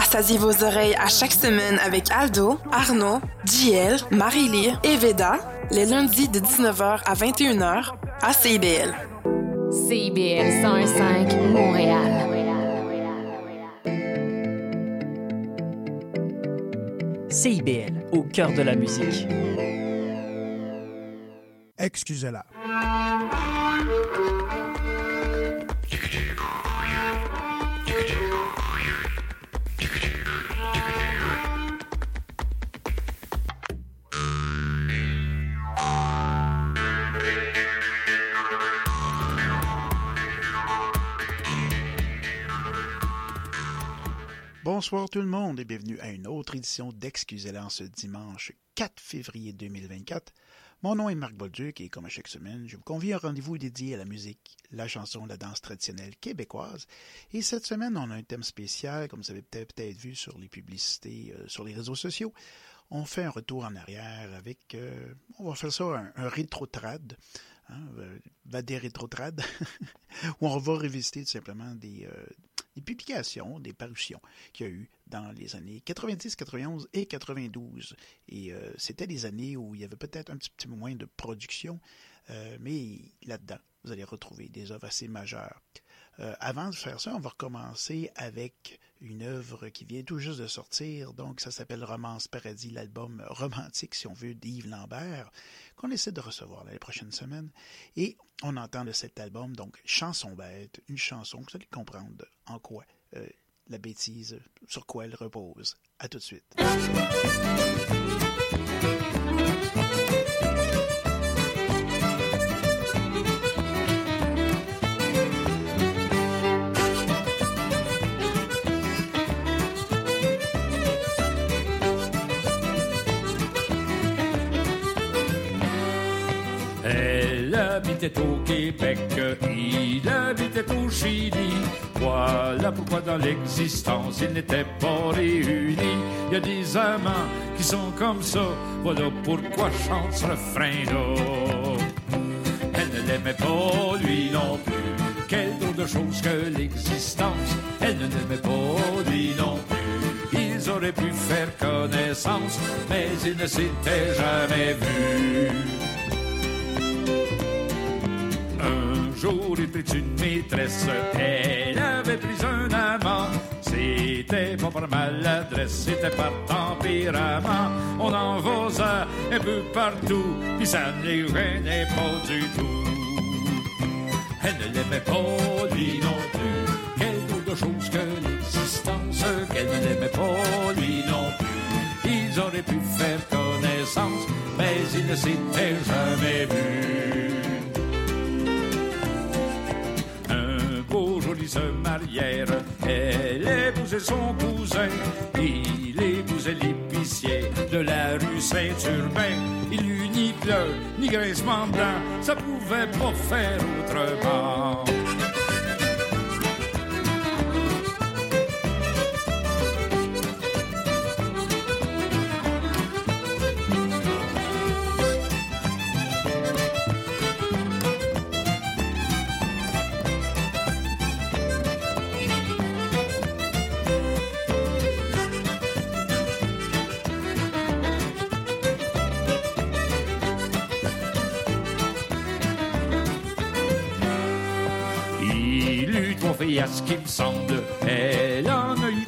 Rassasiez vos oreilles à chaque semaine avec Aldo, Arnaud, JL, Marie-Lee et Veda, les lundis de 19h à 21h à CIBL. CIBL 105 Montréal. CIBL, au cœur de la musique. Excusez-la. Bonsoir tout le monde et bienvenue à une autre édition d'Excusez-la en ce dimanche 4 février 2024. Mon nom est Marc Bolduc et comme à chaque semaine, je vous convie à un rendez-vous dédié à la musique, la chanson, la danse traditionnelle québécoise. Et cette semaine, on a un thème spécial, comme vous avez peut-être vu sur les publicités euh, sur les réseaux sociaux. On fait un retour en arrière avec, euh, on va faire ça, un, un rétro-trad. Hein, euh, va des rétro-trad, où on va revisiter tout simplement des, des publications, des parutions qu'il y a eu dans les années 90, 91 et 92. Et euh, c'était des années où il y avait peut-être un petit, peu moins de production, euh, mais là-dedans, vous allez retrouver des œuvres assez majeures. Euh, avant de faire ça, on va recommencer avec une œuvre qui vient tout juste de sortir. Donc, ça s'appelle Romance Paradis, l'album romantique, si on veut, d'Yves Lambert, qu'on essaie de recevoir les prochaines semaines. Et on entend de cet album, donc, Chanson bête, une chanson, vous allez comprendre en quoi euh, la bêtise, sur quoi elle repose. À tout de suite. Habitait au Québec, il habitait au Chili. Voilà pourquoi dans l'existence ils n'étaient pas réunis. Il y a des amants qui sont comme ça, voilà pourquoi chante ce refrain-là. Elle ne l'aimait pas, lui non plus. Quelle drôle de chose que l'existence. Elle ne l'aimait pas, lui non plus. Ils auraient pu faire connaissance, mais ils ne s'étaient jamais vus. Jour, prit une maîtresse, elle avait pris un amant. C'était pas par maladresse, c'était par tempérament. On en vosa un peu partout, puis ça ne gênait pas du tout. Elle ne l'aimait pas, lui non plus. Quelle drôle de chose que l'existence, qu'elle ne l'aimait pas, lui non plus. Ils auraient pu faire connaissance, mais ils ne s'étaient jamais vus. Se marièrent. Elle épousait son cousin. Il épousait l'épicier de la rue Saint-Urbain. Il eut ni pleurs, ni grincement blanc. Ça pouvait pas faire autrement. Filles à ce qu'il me semble, elle en a eu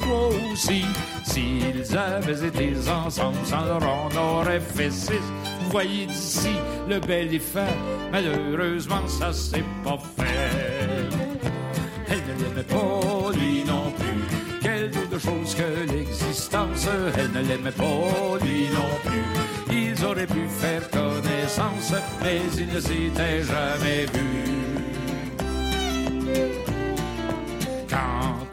aussi. S'ils avaient été ensemble, on aurait fait six. Vous voyez d'ici le bel effet, malheureusement ça s'est pas fait. Elle ne l'aimait pas, lui non plus. Quelle de chose que l'existence, elle ne l'aimait pas, lui non plus. Ils auraient pu faire connaissance, mais ils ne s'étaient jamais vus.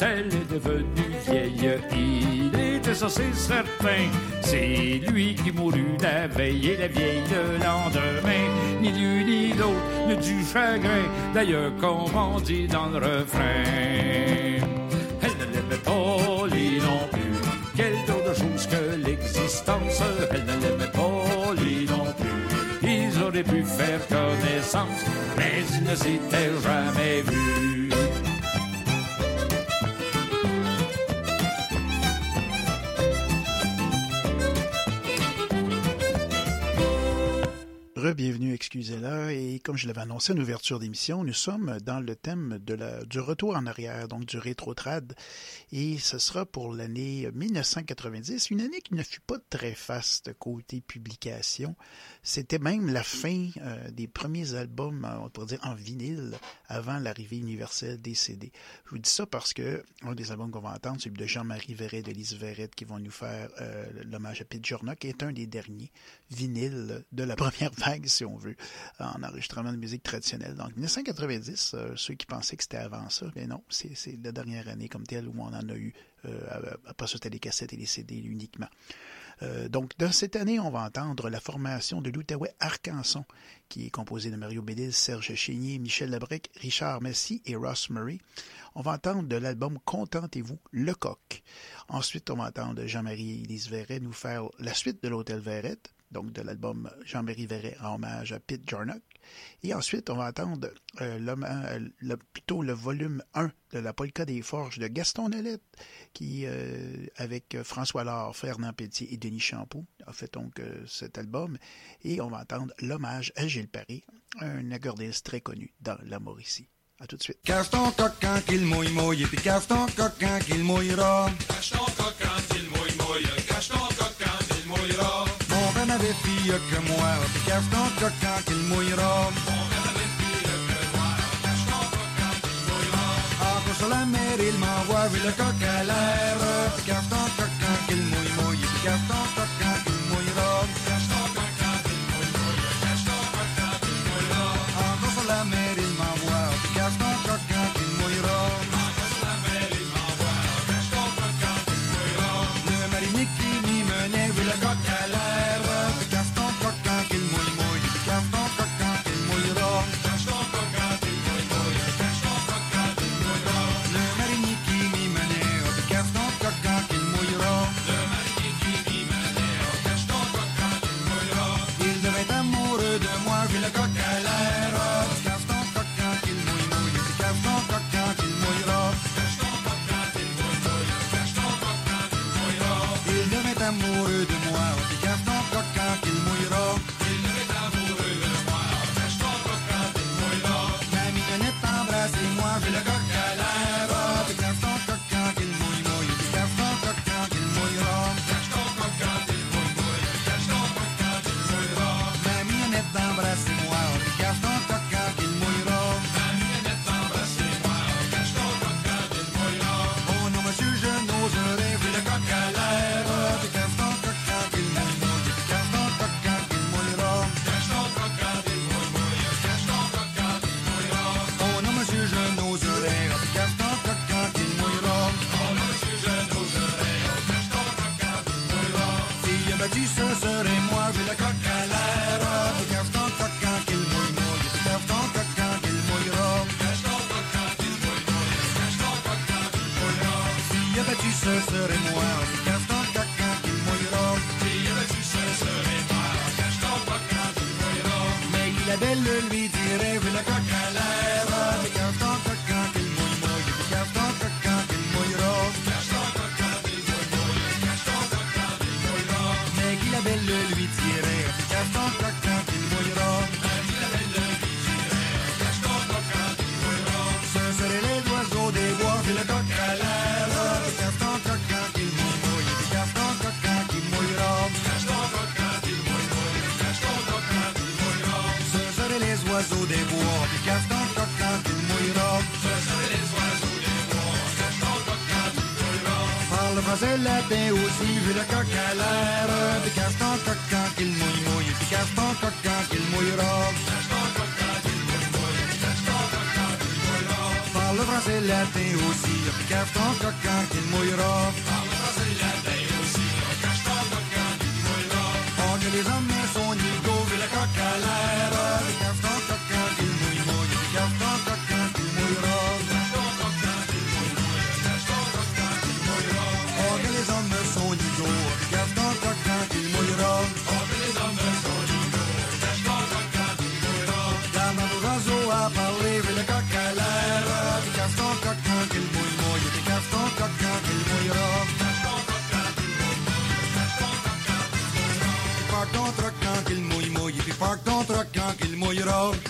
Elle est devenue vieille, il était censé certain. C'est lui qui mourut la veille et la vieille le lendemain. Ni l'une ni l'autre ne du chagrin, d'ailleurs comme on dit dans le refrain. Elle ne l'aimait pas, lui non plus. Quelle drôle de chose que l'existence, elle ne l'aimait pas, lui non plus. Ils auraient pu faire connaissance, mais ils ne s'étaient jamais vus. d'Excusez-la et comme je l'avais annoncé en ouverture d'émission, nous sommes dans le thème du retour en arrière, donc du rétrotrad et ce sera pour l'année 1990, une année qui ne fut pas très faste côté publication. C'était même la fin euh, des premiers albums, on pourrait dire en vinyle, avant l'arrivée universelle des CD. Je vous dis ça parce que un des albums qu'on va entendre, celui de Jean-Marie Verret, de Lise Verret, qui vont nous faire euh, l'hommage à Pete Jorna, qui est un des derniers vinyles de la première vague, si on veut, en enregistrement de musique traditionnelle. Donc 1990, euh, ceux qui pensaient que c'était avant ça, mais non, c'est la dernière année comme telle où on a eu, euh, après ça et les CD uniquement. Euh, donc, dans cette année, on va entendre la formation de l'Outaouais Arcanson, qui est composée de Mario Bédil, Serge Chénier, Michel Labrec, Richard Messi et Ross Murray. On va entendre de l'album Contentez-vous, Le Coq. Ensuite, on va entendre Jean-Marie Lise Verret nous faire la suite de l'Hôtel Verrette, donc de l'album Jean-Marie Verret en hommage à Pete Jarnock. Et ensuite, on va entendre euh, euh, plutôt le volume 1 de la Polka des Forges de Gaston Nolette, qui, euh, avec François Laure, Fernand Pelletier et Denis Champoux, a fait donc cet album. Et on va entendre l'hommage à Gilles Paré, un accordéiste très connu dans la Mauricie. À tout de suite. Cache ton coquin qu'il mouille mouille, et puis cache ton coquin qu'il mouillera. Cache ton coquin qu'il mouille mouille, cache ton avait fille que moi, cache ton coquin qu'il mouillera. Sur la mer, il m'envoie vu le coq à l'air, cache ton coquin qu'il mouille mouille, puis cache ton coquin qu'il mouillera. Latin aussi, puis cache ton coquin qu'il mouillera. Parle français latin aussi, cache ton coquin qu'il mouillera. Oh, que les hommes sont mouillera. Parque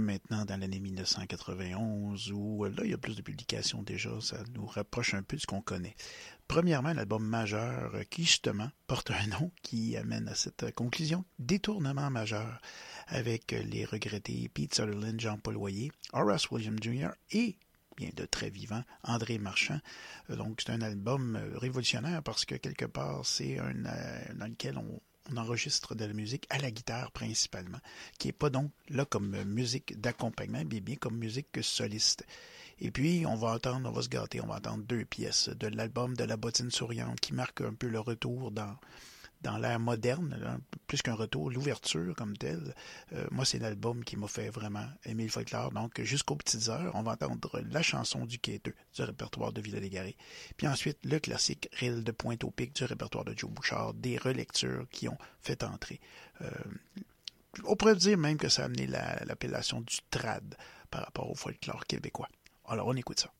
maintenant dans l'année 1991 où là, il y a plus de publications déjà, ça nous rapproche un peu de ce qu'on connaît. Premièrement, l'album majeur qui justement porte un nom qui amène à cette conclusion, Détournement majeur, avec les regrettés Pete Sutherland, Jean-Paul Loyer, Horace William Jr. et bien de très vivant, André Marchand. Donc c'est un album révolutionnaire parce que quelque part c'est un dans lequel on, on enregistre de la musique à la guitare principalement, qui n'est pas donc là comme musique d'accompagnement, mais bien comme musique soliste. Et puis, on va entendre, on va se gâter, on va entendre deux pièces de l'album de la bottine souriante qui marque un peu le retour dans, dans l'ère moderne, plus qu'un retour, l'ouverture comme telle. Euh, moi, c'est l'album qui m'a fait vraiment aimer le folklore. Donc, jusqu'aux petites heures, on va entendre la chanson du quêteux du répertoire de Villa Légaré. Puis ensuite, le classique Rille de Pointe au Pic du répertoire de Joe Bouchard, des relectures qui ont fait entrer. Euh, on pourrait dire même que ça a amené l'appellation du trad par rapport au folklore québécois. Alors, on écoute ça.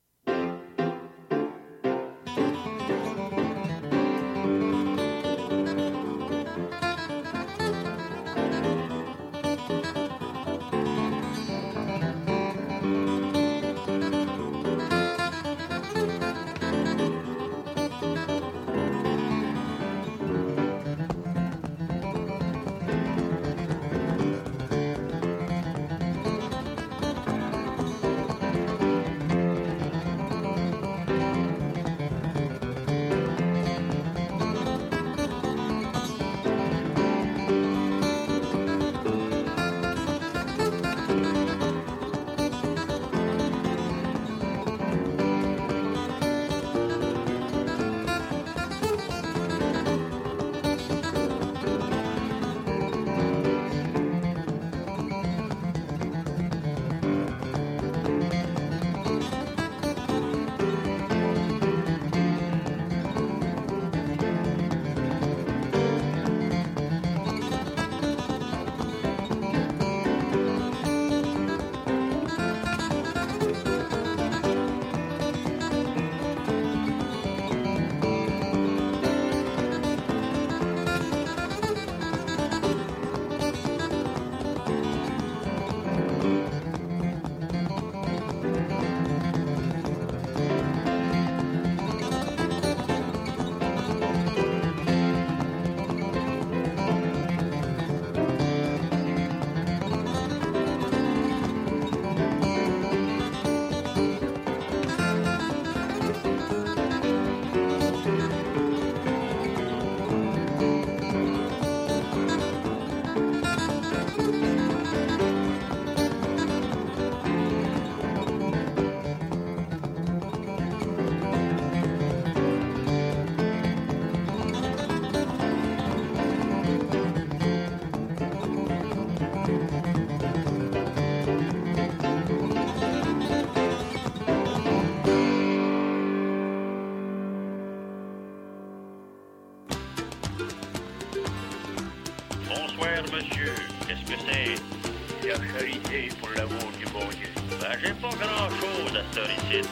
Pour l'amour du bon Dieu. Ben, j'ai pas grand-chose à ce ici.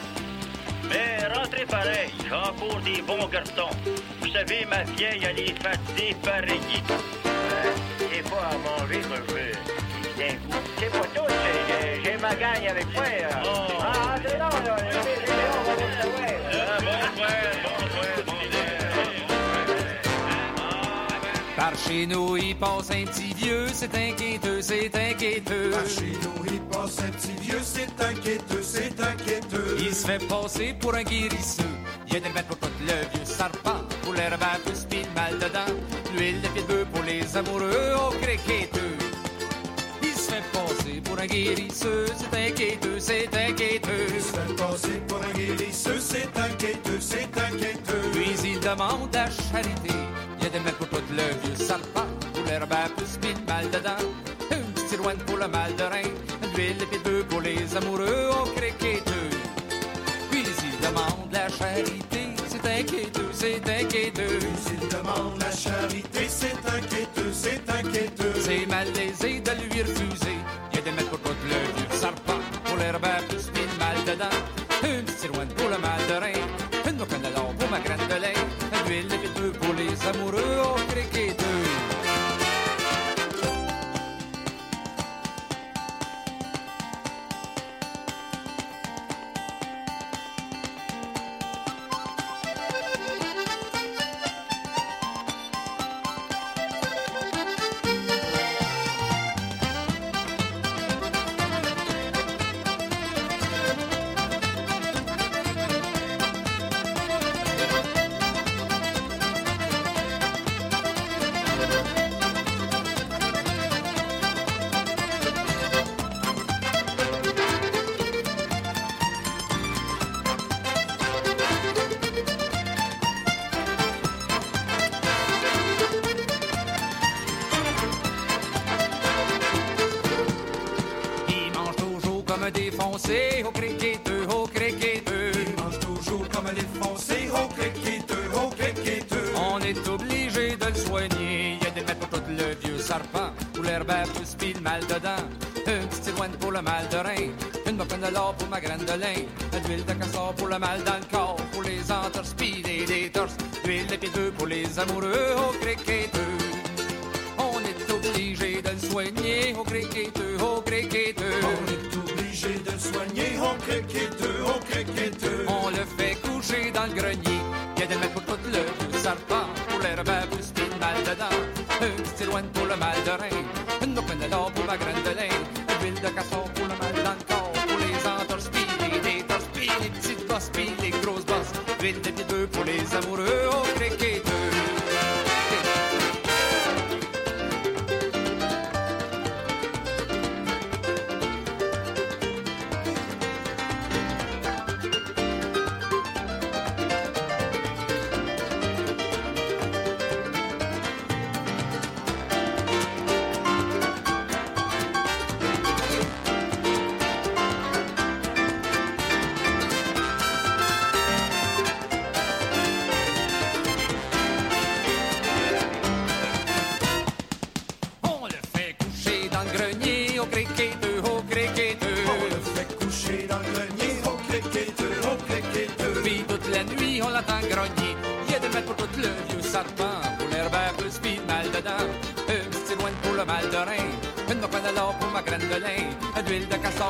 Mais rentrez pareil, j'ai encore des bons garçons. Vous savez, ma vieille, elle est fatiguée pareil. Ben, j'ai pas à manger. D'un coup. C'est pas tout, j'ai- j'ai ma gagne avec moi. euh. Ah, c'est là. Chez nous, il passe un petit vieux, c'est inquiéteux, c'est inquiéteux. Par chez nous, il passe un petit vieux, c'est inquiéteux, c'est inquiéteux. Il se fait passer pour un guérisseux. Il y a des remèdes pour tout le vieux serpent, pour l'herbe à tous pis le mal dedans. L'huile de pied de pour les amoureux, au criqueteux. Il se fait passer pour un guérisseux, c'est inquiéteux, c'est inquiéteux. Il se fait passer pour un guérisseux, c'est inquiéteux, c'est inquiéteux. Puis il demande la charité. Des pour tout le vieux serpent, pour l'herbe à plus pis le mal dedans. Une petite pour le mal de rein, de l'huile de pied de bœuf pour les amoureux, au criqueteux. Puis il demande la charité, c'est inquiéteux, c'est inquiéteux. S'il demande la charité, c'est inquiéteux, c'est inquiéteux. C'est malaisé de le mal de rein, une morphine de l'or pour ma graine de lin, une huile de castor pour le mal dans le corps, pour les entorses, pis les détorses, huile de pour les amoureux, au criqueteux. On est obligé de le soigner, au criqueteux, au criqueteux. On est obligé de le soigner, au criqueteux, au criqueteux. On le fait coucher dans le grenier, y a des mecs pour tout le vieux serpent, pour les plus pis mal dedans, une petite loin pour le mal de rein.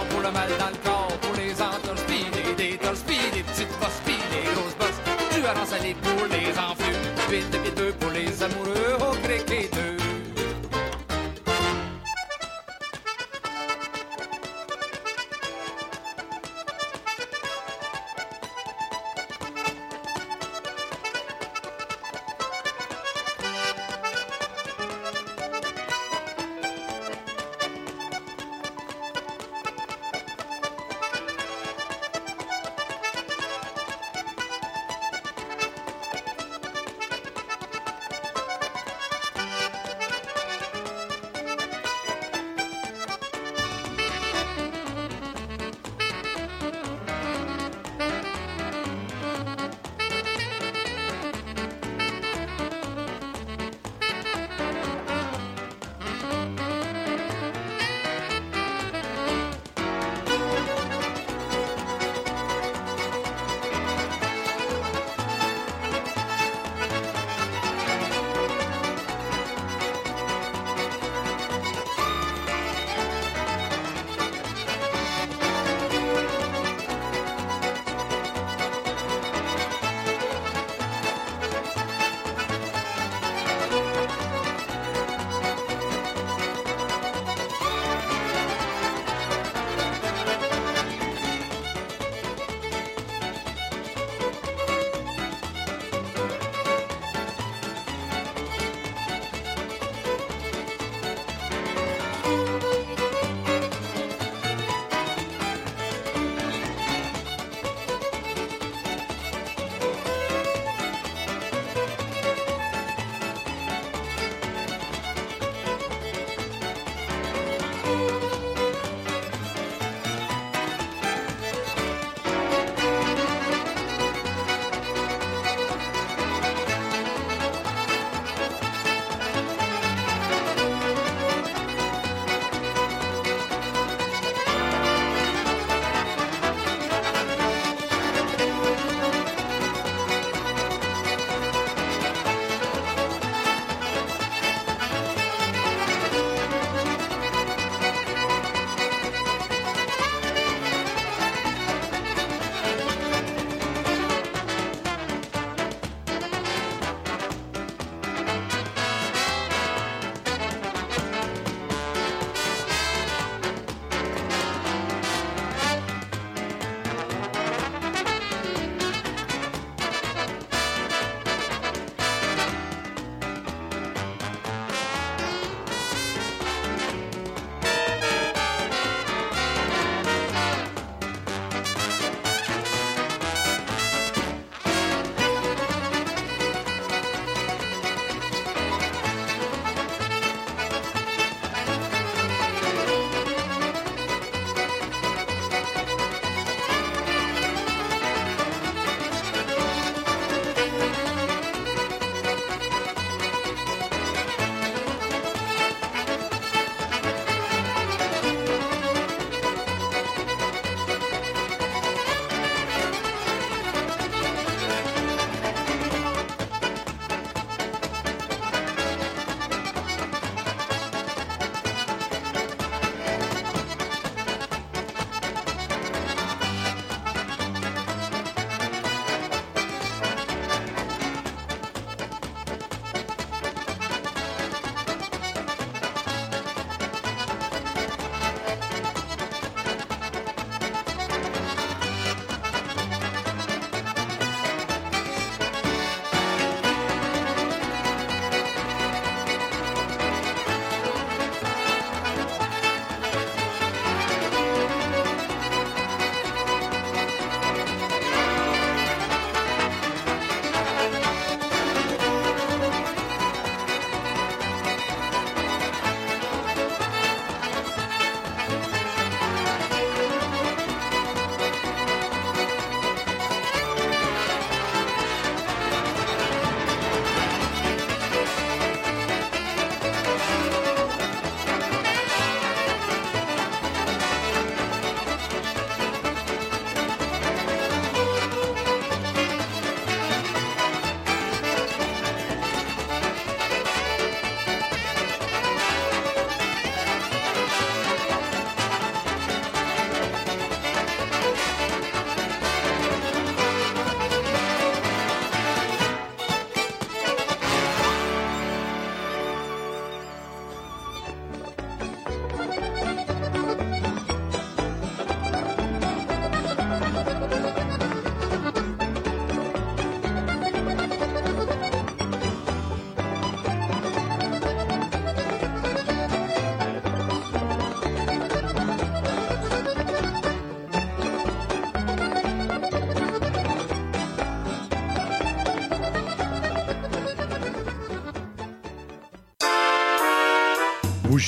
pour le mal dans le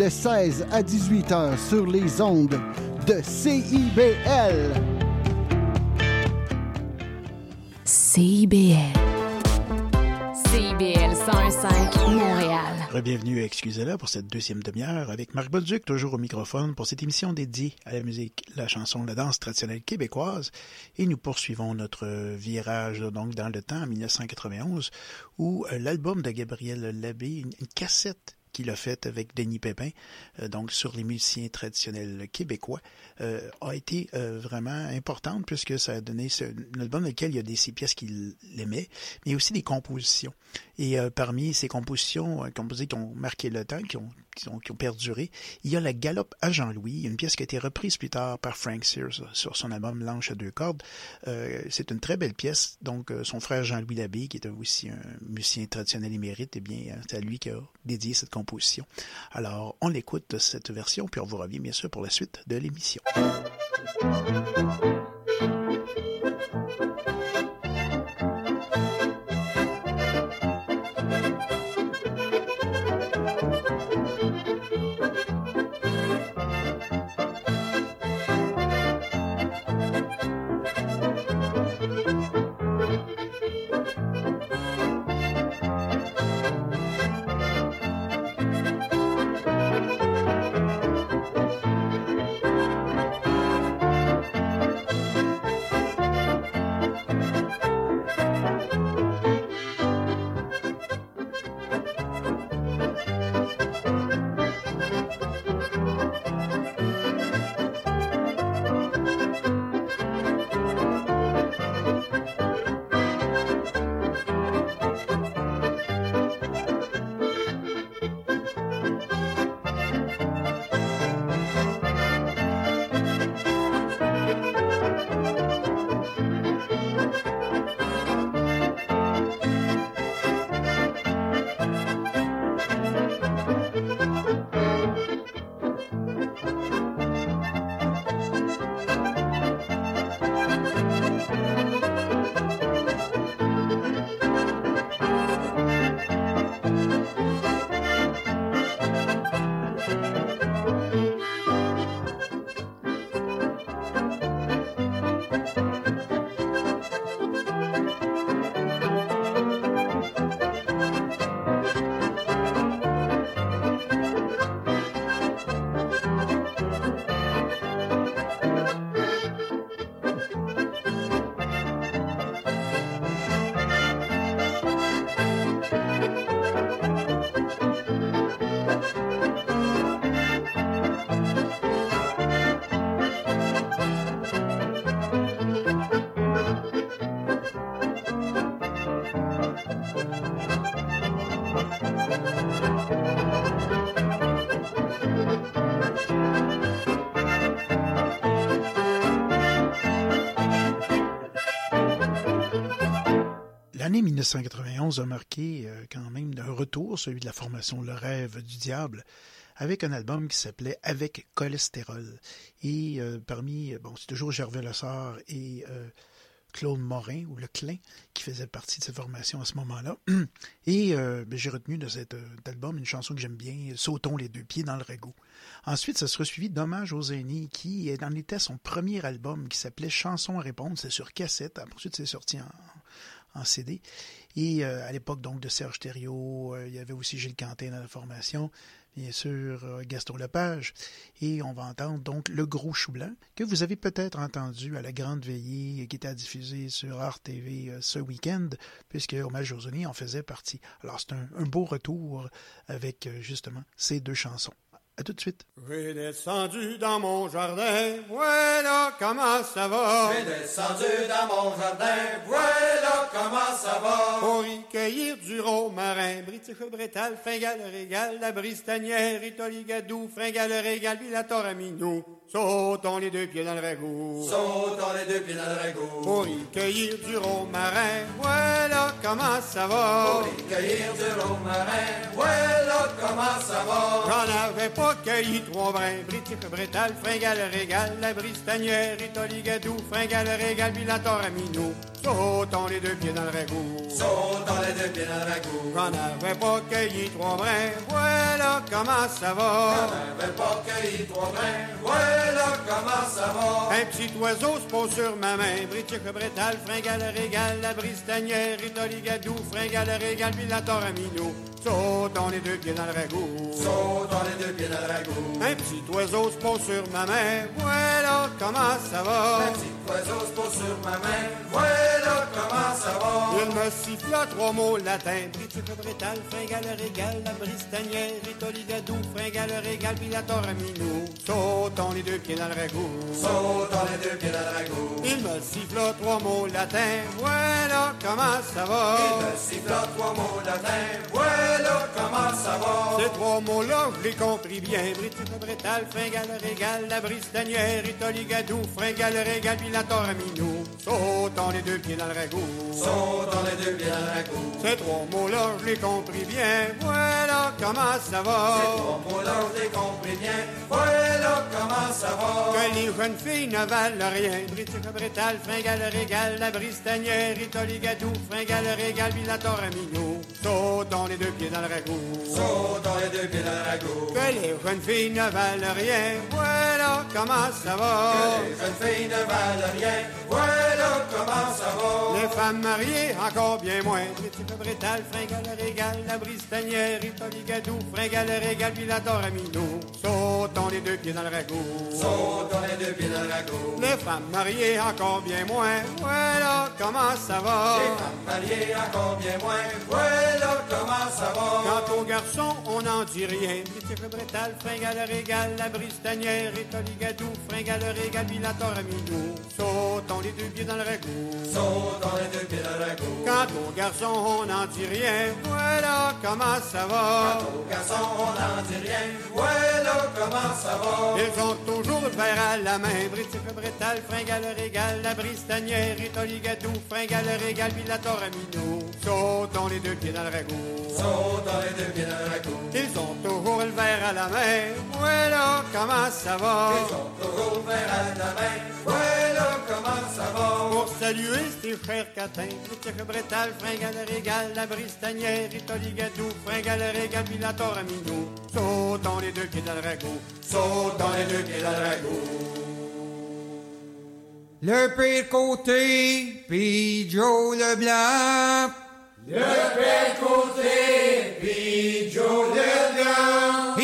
de 16 à 18 heures sur les ondes de CIBL. CIBL. CIBL 101.5 Montréal. Bienvenue à Excusez-la pour cette deuxième demi-heure avec Marc Bolduc, toujours au microphone pour cette émission dédiée à la musique, la chanson, la danse traditionnelle québécoise. Et nous poursuivons notre virage donc dans le temps, en 1991, où euh, l'album de Gabriel Labbé, une, une cassette qu'il a faite avec Denis Pépin, euh, donc sur les musiciens traditionnels québécois, euh, a été euh, vraiment importante puisque ça a donné ce, album dans lequel il y a des ces pièces qu'il aimait, mais aussi des compositions. Et parmi ces compositions composées qui ont marqué le temps, qui ont, qui ont, perduré, il y a la Galope à Jean-Louis, une pièce qui a été reprise plus tard par Frank Sears sur son album L'Anche à deux cordes. Euh, c'est une très belle pièce. Donc, euh, son frère Jean-Louis Labbé, qui est aussi un musicien traditionnel émérite, eh bien, euh, c'est à lui qui a dédié cette composition. Alors, on écoute cette version, puis on vous revient bien sûr pour la suite de l'émission. L'année 1991 a marqué euh, quand même un retour, celui de la formation Le Rêve du Diable, avec un album qui s'appelait Avec cholestérol. Et euh, parmi, bon, c'est toujours Gervais Lessard et euh, Claude Morin, ou Le qui faisait partie de cette formation à ce moment-là. Et euh, ben, j'ai retenu de cet euh, album une chanson que j'aime bien, Sautons les deux pieds dans le ragoût. Ensuite, ça sera suivi d'Hommage aux aînés, qui en était son premier album qui s'appelait Chansons à répondre. C'est sur cassette. Ensuite, c'est sorti en, CD. Et euh, à l'époque donc de Serge Thériault, il y avait aussi Gilles Quentin dans la formation, bien sûr euh, Gaston Lepage. Et on va entendre donc Le Gros Chou Blanc, que vous avez peut-être entendu à la Grande Veillée qui était diffusée sur Art TV ce week-end, puisque Hommage aînés en faisait partie. Alors c'est un beau retour avec justement ces deux chansons. À tout de suite. J'ai descendu dans mon jardin, voilà comment ça va. J'ai descendu dans mon jardin, voilà comment ça va. Pour y cueillir du romarin, britique, brétal, fringale, régal, la bristanière, itoligadou, fringale, régal, puis la. Sautons les deux pieds dans le ragoût. Sautons les deux pieds dans le ragoût. Pour y cueillir du romarin, voilà comment ça va. Pour y cueillir du romarin, voilà comment ça va. J'en avais pas cueilli trois brins, britique, brétal, fringale, régal, la bristanière, itoligadou, fringale, régal, puis la toramino. Sautons les deux pieds dans le ragoût. Sautons les deux pieds dans le ragoût. J'en avais pas cueilli trois brins, voilà comment ça va. J'en avais pas cueilli trois brins, voilà comment ça va. Un petit oiseau se pose sur ma main, britique, brétal, fringale, régal, la bristanière, itoligadou, fringale, régal, puis la toramino. Sautons les deux pieds dans le ragoût. Sautons les deux pieds dans le ragoût. Un petit oiseau se pose sur ma main, voilà comment ça va. Un petit oiseau se pose sur ma main, voilà comment ça va? Il me siffla trois mots latins, britique, brétal, fringale, régal, la bristanière, itoligadou, fringale, régal, puis la toramino. Sautons les deux pieds dans le ragoût. Sautons les deux pieds dans le ragoût. Il me siffla trois mots latins, voilà comment ça va. Il me siffla trois mots latins, voilà comment va. Ces trois mots-là, je les compris bien. Britique, brétal, fringale, régal, la bristanière, itoligadou, fringale, régal, puis la toramino. Sautons les deux pieds dans le ragoût. Sautons les deux pieds dans le ragoût. Ces trois mots-là, je les compris bien. Voilà comment ça va. Ces trois mots-là, je les compris bien. Voilà comment ça va. Que les jeunes filles ne valent rien. Britique, brétal, fringale, régal, la bristanière, itoligadou, fringale, régal, puis la toramino. Sautons les deux pieds dans le ragoût. Sautons les deux pieds dans le ragoût. Que les jeunes filles ne valent rien. Voilà comment ça va. Que les jeunes filles ne valent rien. Voilà comment ça va. Les femmes mariées, encore bien moins. Britique, brétal, fringale, régal, la bristanière, itoligadou, fringale, régal, puis la toramino. Sautons les deux pieds dans le ragoût. Sautons les deux pieds dans le ragoût. Les femmes mariées, encore bien moins. Voilà comment ça va. Les femmes mariées, encore bien moins. Voilà comment ça va. Aux garçons, on n'en dit rien. Britique, brétal, fringale, régal, la bristanière, itoligadou, fringale, régal, puis la toramino. Sautons les deux pieds dans le ragoût. Sautons les deux pieds dans le ragoût. Quant aux garçons, on n'en dit rien. Voilà comment ça va. Quant aux garçons, on n'en dit rien. Voilà comment ça va. Ils ont toujours le verre à la main. Britique, brétal, fringale, régal, la bristanière, itoligadou, fringale, régal, puis la toramino. Sautons les deux pieds dans le ragoût. Sautons les deux pieds. Ils ont toujours le verre à la main. Voilà comment ça va. Ils ont toujours le verre à la main. Voilà comment ça va. Pour saluer ces chers catins, Britique, brétal, fringale, régal, la bristanière, itoligadou, fringale, régal, puis la toramino. Sautons les deux pieds dans le ragoût. Sautons les deux pieds dans le ragoût. Le pire côté, puis Joe Leblanc. Le pire côté, puis Joe Leblanc.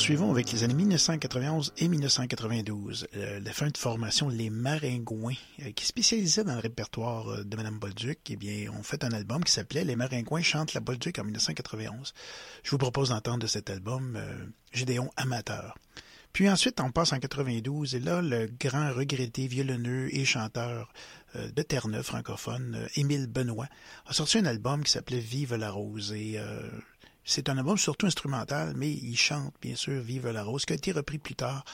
poursuivons avec les années 1991 et 1992. Euh, la fin de formation Les Maringouins, euh, qui spécialisait dans le répertoire euh, de Madame Bolduc, eh bien, ont fait un album qui s'appelait Les Maringouins chantent la Bolduc en 1991. Je vous propose d'entendre de cet album Gédéon Amateur. Puis ensuite, on passe en 92, et là, le grand regretté violonneux et chanteur de Terre-Neuve francophone, Émile Benoît, a sorti un album qui s'appelait Vive la rose, et c'est un album surtout instrumental, mais il chante bien sûr Vive la rose, qui a été repris plus tard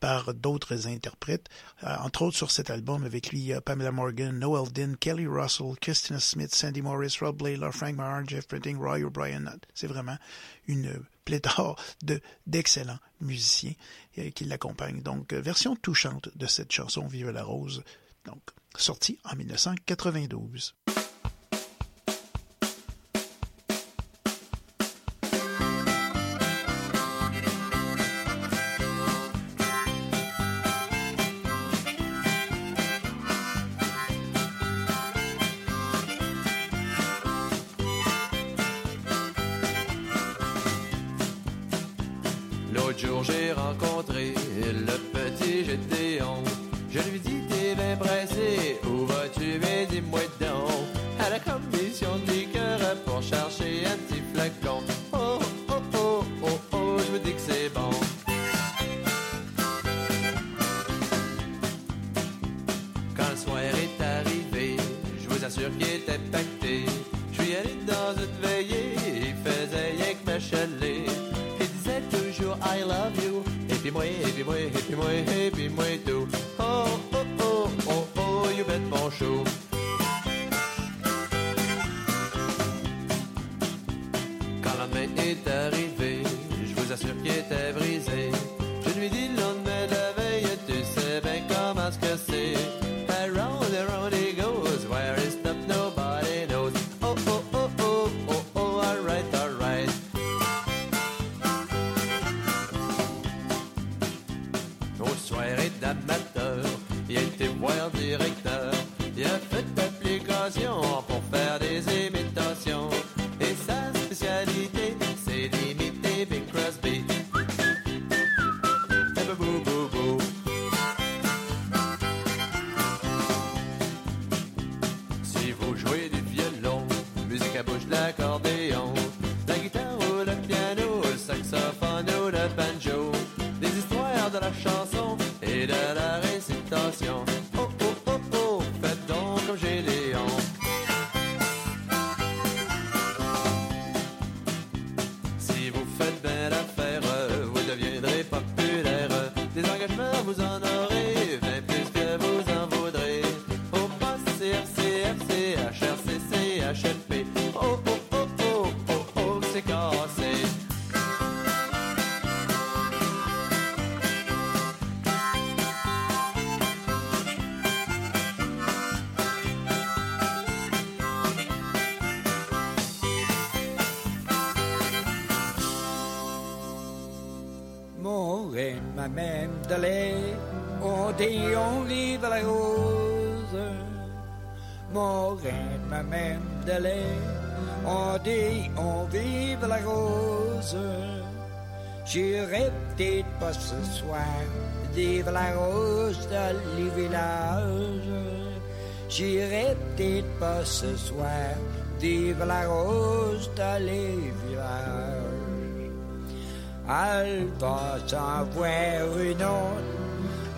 par d'autres interprètes, euh, entre autres sur cet album avec lui Pamela Morgan, Noel Dean, Kelly Russell, Christina Smith, Sandy Morris, Rob Blaylor, Frank Mahar, Jeff Printing, Roy O'Brien. C'est vraiment une pléthore de d'excellents musiciens euh, qui l'accompagnent. Donc euh, version touchante de cette chanson Vive la rose, donc sortie en 1992. est arrivé. Je vous assure qu'il de lait ont des on vive la rose. Mon rythme même de lait, on dit on vive la rose. J'irai peut-être pas ce soir, vive la rose dans les villages. J'irai peut-être pas ce soir, vive la rose dans les villages. Elle va s'en voir une autre.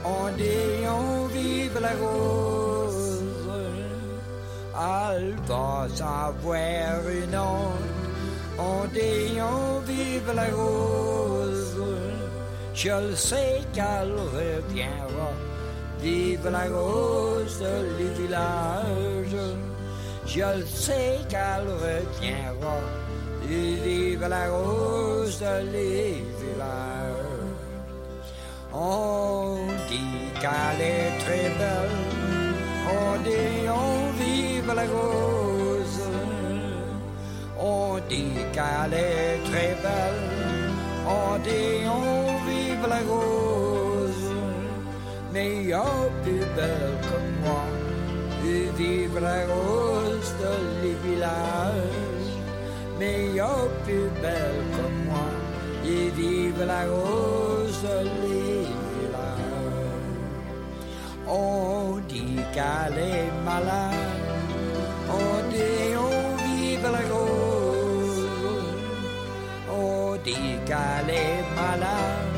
On dit vive la rose. Elle va s'en voir une autre. On dit on vive la rose. Je le sais qu'elle reviendra. Vive la rose de les villages. Je le sais qu'elle reviendra. Vive la rose de les. On dit qu'elle est très belle. On dit on vive la rose. On dit qu'elle est très belle. On dit on vive la rose. Mais y a plus belle que moi. Vive la rose de les. A plus belle que moi. Et vive la rose villages. On dit qu'elle est malade. On dit on vive la rose. On dit qu'elle est malade.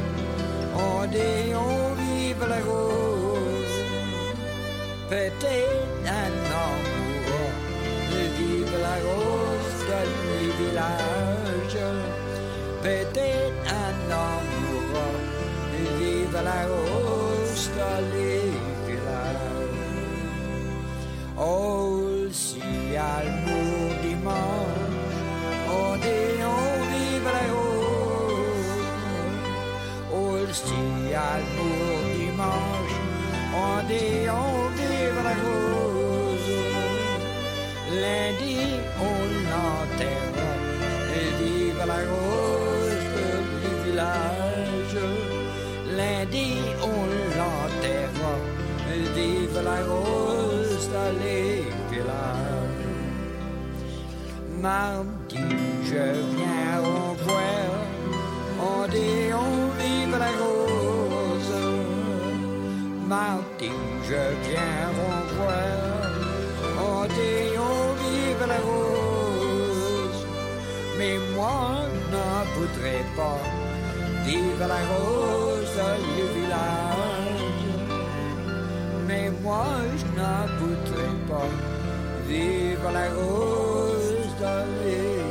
On dit on vive la rose. Peut-être un amoureux de vive la rose dans les villages. Peut-être un amoureux de vive la rose dans les villages. Oh, si elle mourt dimanche, on dit on vive la rose. Oh, si elle mourt dimanche, on dit on vive la rose. Lundi, on l'enterre, et vive la rose du village. Lundi, on l'enterre, et vive la rose dans les villages. Mardi, je viens au voir, on dit on vive la rose. Mardi, je viens au voir, on dit on vive la rose. Mais moi, n'en voudrais pas vivre la rose le village. Mais moi, je n'en voudrais pas vivre la rose dans les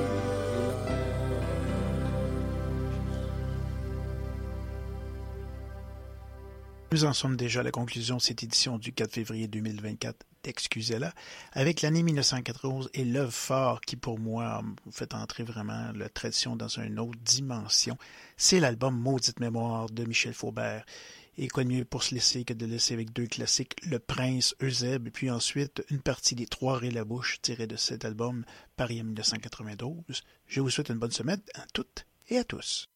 Nous en sommes déjà à la conclusion de cette édition du 4 février 2024 d'Excusez-la, avec l'année 1991 et l'œuvre phare qui, pour moi, fait entrer vraiment la tradition dans une autre dimension. C'est l'album Maudite Mémoire de Michel Faubert. Et quoi de mieux pour se laisser que de laisser avec deux classiques, Le Prince, Eusèbe, puis ensuite une partie des Trois Raies la bouche tirée de cet album, Paris en 1992. Je vous souhaite une bonne semaine à toutes et à tous.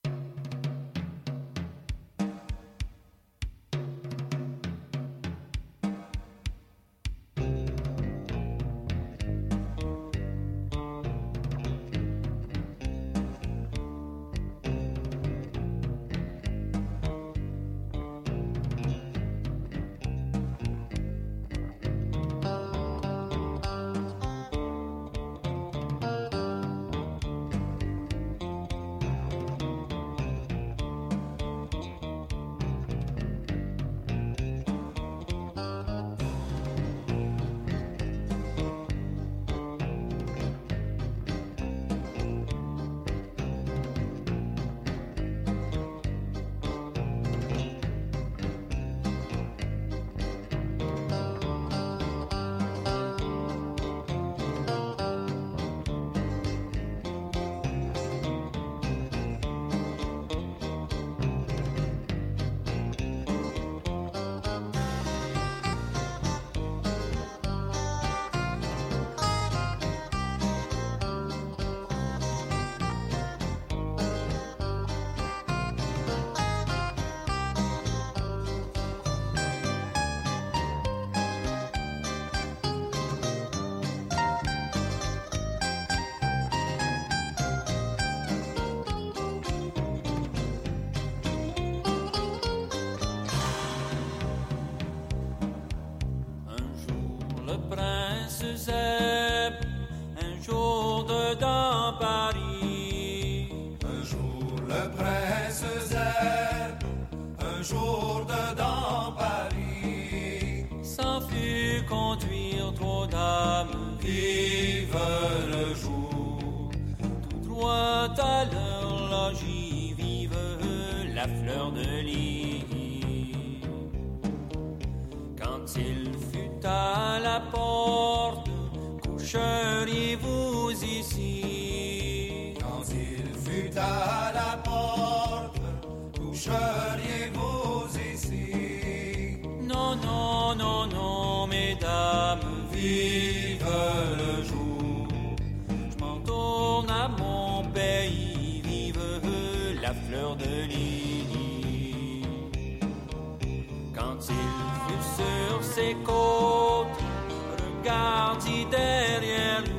Non, non, non, non, mesdames, vive le jour. Je m'entourne à mon pays, vive la fleur de l'île. Quand il fut sur ses côtes, regarde derrière lui.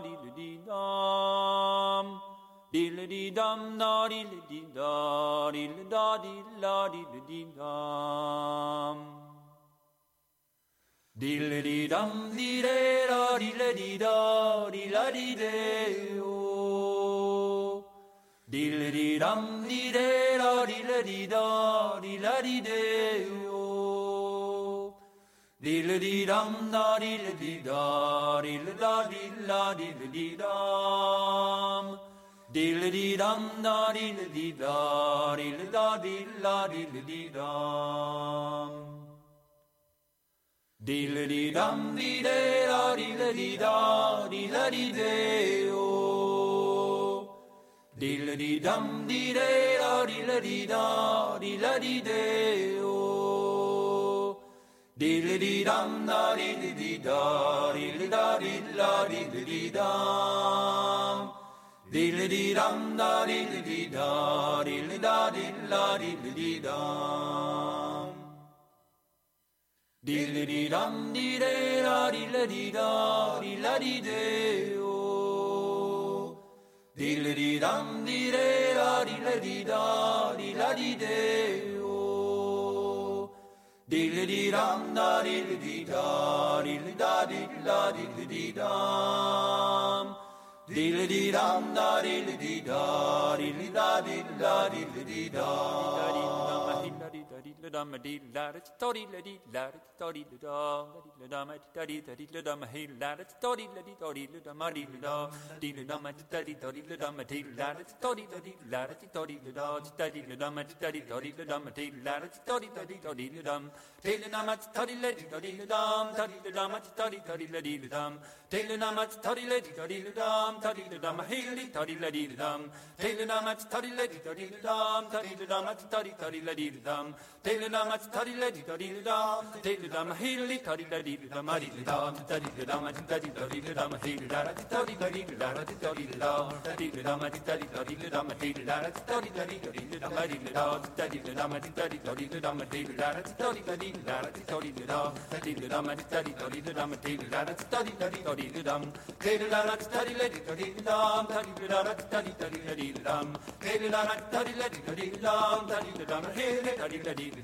da di di dum. Di dum da di di da di da di la di di dum. Dil di dum di de da di le di da di la di de o. Dil di dum di de da di le di da di la di de o. Dil di dam da dil di da dil da dil la dil di dam dil di dam da dil di da dil da dil la dil di dam dil di dam di de la dil di da dil di de o dil di dam di de la dil di da dil di de o Diddly-dee-dum, da-diddly-dee-da, diddly-da-diddly-da-diddly-dum. Diddly-dee-dum, da-diddly-dee-da, diddly-da-diddly-da-diddly-dum. Diddly-dee-dum, dee-dee-da, diddly-dee-da, diddly-dee-dee-oh. Diddly-dee-dum, dee-dee-da, diddly-dee-da, diddly-dee-dee-oh. Diddly dee dum da diddly dee da diddly da diddly da diddly dee dum. Diddly dee dum da diddly dee da diddly da diddly da diddly dee dum. Diddle dum a diddle da da toddy la dee la da toddy la da diddle dum a toddy da diddle dum a heel la da toddy la dee toddy la dum a diddle da diddle dum a toddy toddy la dum a diddle la da toddy la dee la da toddy la da toddy la dum a toddy toddy la dum a diddle la da toddy la dee toddy la dum diddle dum a toddy la dee toddy la dum toddy la dum a toddy toddy la dee la dum diddle dum a toddy la dee toddy la dum toddy la dum a heel dee toddy la dee la dum diddle dum a toddy la dee toddy la dum toddy la dum a toddy toddy la dee la dum diddle dum a toddy la dee toddy la dum diddle dum a heel dee toddy la dee la dum a dee la dum toddy la dum a toddy toddy la dum a dee la da toddy toddy la da toddy la dum toddy la dum a toddy toddy la dum a dee la da toddy toddy toddy la dum a dee la dum toddy la dum a toddy toddy la dum a dee la da toddy toddy la da toddy la dum toddy la dum a toddy toddy la dum a dee la da toddy toddy toddy la dum toddy la da toddy la toddy la dum toddy la da toddy toddy la dee la dum toddy la da toddy la toddy la dum toddy la dum hey toddy la dee la dum toddy la da toddy la toddy la dum toddy la dum toddy toddy la dee la dum toddy la da toddy la toddy la dum toddy la